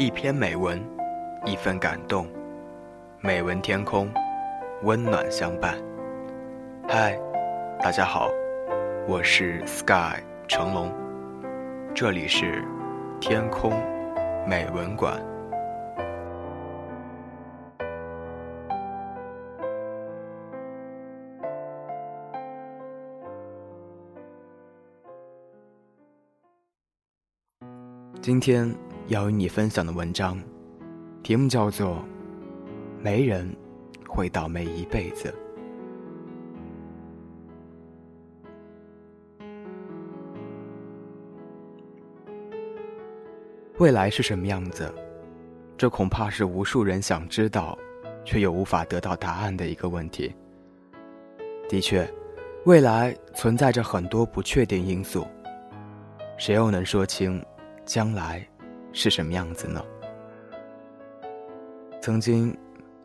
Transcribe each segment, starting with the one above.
一篇美文，一份感动，美文天空，温暖相伴。嗨，大家好，我是 Sky 成龙，这里是天空美文馆。今天要与你分享的文章，题目叫做《没人会倒霉一辈子》。未来是什么样子？这恐怕是无数人想知道，却又无法得到答案的一个问题。的确，未来存在着很多不确定因素，谁又能说清？将来是什么样子呢？曾经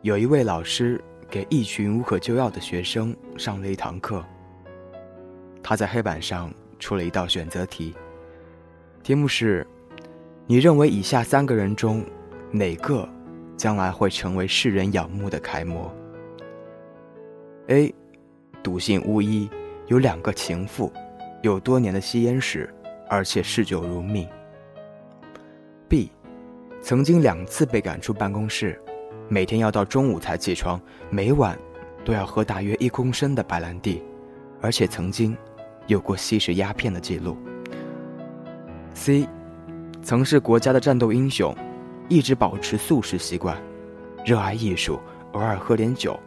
有一位老师给一群无可救药的学生上了一堂课。他在黑板上出了一道选择题，题目是：你认为以下三个人中哪个将来会成为世人仰慕的楷模？A. 笃信巫医，有两个情妇，有多年的吸烟史，而且嗜酒如命。B，曾经两次被赶出办公室，每天要到中午才起床，每晚都要喝大约一公升的白兰地，而且曾经有过吸食鸦片的记录。C，曾是国家的战斗英雄，一直保持素食习惯，热爱艺术，偶尔喝点酒，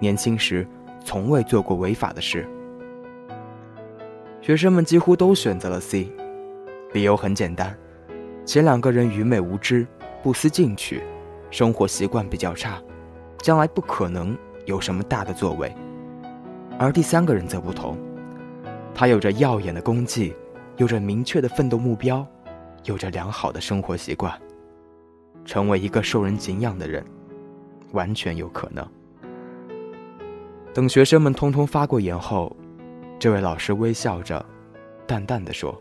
年轻时从未做过违法的事。学生们几乎都选择了 C，理由很简单。前两个人愚昧无知，不思进取，生活习惯比较差，将来不可能有什么大的作为。而第三个人则不同，他有着耀眼的功绩，有着明确的奋斗目标，有着良好的生活习惯，成为一个受人敬仰的人，完全有可能。等学生们通通发过言后，这位老师微笑着，淡淡的说：“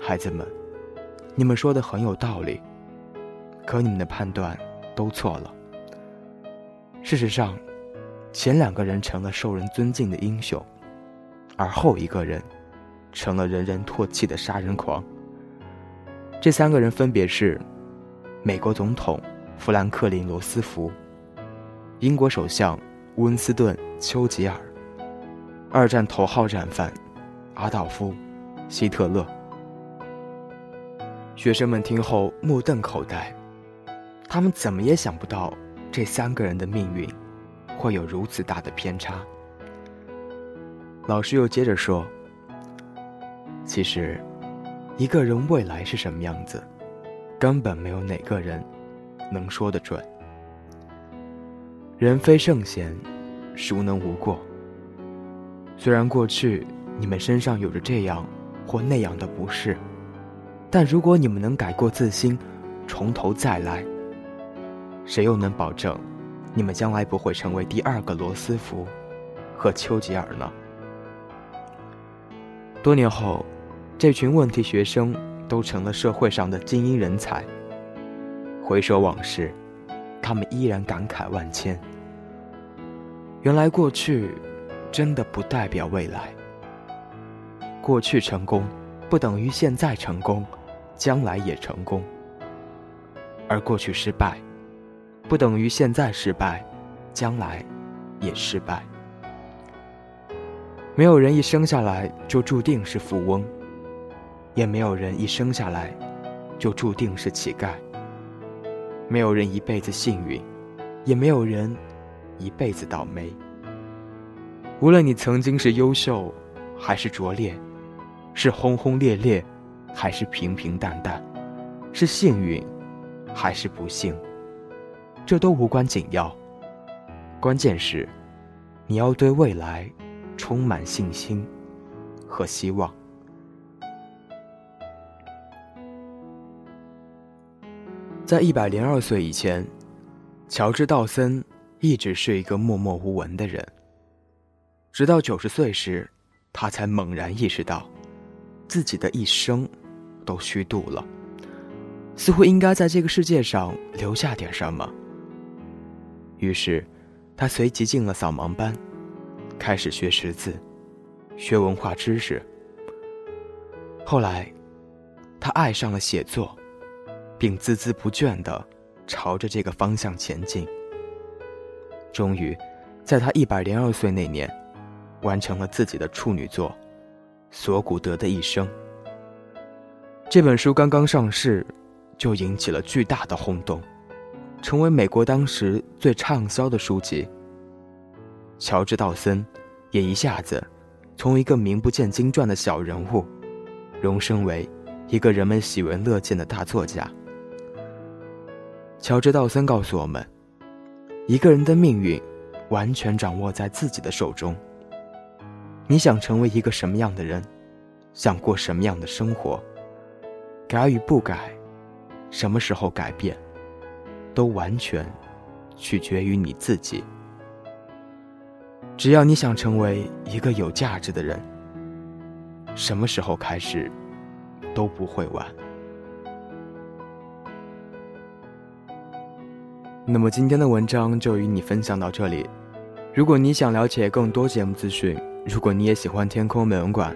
孩子们。”你们说的很有道理，可你们的判断都错了。事实上，前两个人成了受人尊敬的英雄，而后一个人成了人人唾弃的杀人狂。这三个人分别是：美国总统富兰克林·罗斯福、英国首相温斯顿·丘吉尔、二战头号战犯阿道夫·希特勒。学生们听后目瞪口呆，他们怎么也想不到这三个人的命运会有如此大的偏差。老师又接着说：“其实，一个人未来是什么样子，根本没有哪个人能说得准。人非圣贤，孰能无过？虽然过去你们身上有着这样或那样的不是。”但如果你们能改过自新，从头再来，谁又能保证你们将来不会成为第二个罗斯福和丘吉尔呢？多年后，这群问题学生都成了社会上的精英人才。回首往事，他们依然感慨万千。原来过去真的不代表未来。过去成功，不等于现在成功。将来也成功，而过去失败，不等于现在失败，将来也失败。没有人一生下来就注定是富翁，也没有人一生下来就注定是乞丐。没有人一辈子幸运，也没有人一辈子倒霉。无论你曾经是优秀，还是拙劣，是轰轰烈烈。还是平平淡淡，是幸运，还是不幸，这都无关紧要。关键是，你要对未来充满信心和希望。在一百零二岁以前，乔治·道森一直是一个默默无闻的人。直到九十岁时，他才猛然意识到，自己的一生。都虚度了。似乎应该在这个世界上留下点什么。于是，他随即进了扫盲班，开始学识字，学文化知识。后来，他爱上了写作，并孜孜不倦地朝着这个方向前进。终于，在他一百零二岁那年，完成了自己的处女作《索古德的一生》。这本书刚刚上市，就引起了巨大的轰动。成为美国当时最畅销的书籍。乔治·道森也一下子从一个名不见经传的小人物，荣升为一个人们喜闻乐见的大作家。乔治·道森告诉我们：一个人的命运完全掌握在自己的手中。你想成为一个什么样的人，想过什么样的生活，改与不改，什么时候改变？都完全取决于你自己。只要你想成为一个有价值的人，什么时候开始都不会晚。那么今天的文章就与你分享到这里。如果你想了解更多节目资讯，如果你也喜欢天空美容馆，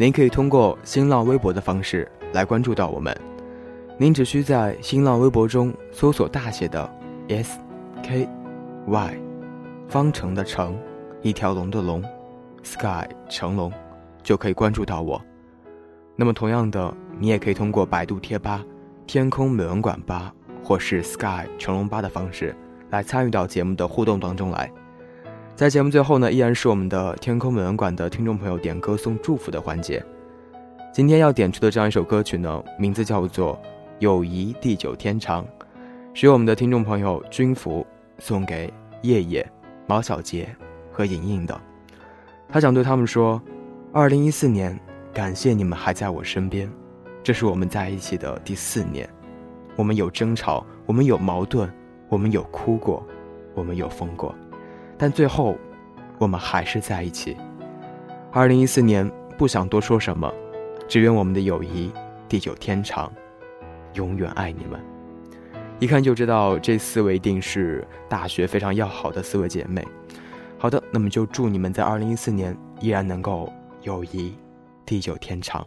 您可以通过新浪微博的方式来关注到我们。您只需在新浪微博中搜索大写的 S K Y，方程的程，一条龙的龙，Sky 成龙，就可以关注到我。那么同样的，你也可以通过百度贴吧“天空美文馆吧”或是 Sky 成龙吧的方式来参与到节目的互动当中来。在节目最后呢，依然是我们的天空美文馆的听众朋友点歌送祝福的环节。今天要点出的这样一首歌曲呢，名字叫做。友谊地久天长，是由我们的听众朋友军服送给叶叶、毛小杰和莹莹的。他想对他们说：“二零一四年，感谢你们还在我身边。这是我们在一起的第四年。我们有争吵，我们有矛盾，我们有哭过，我们有疯过，但最后，我们还是在一起。二零一四年，不想多说什么，只愿我们的友谊地久天长。”永远爱你们，一看就知道这四位一定是大学非常要好的四位姐妹。好的，那么就祝你们在二零一四年依然能够友谊地久天长。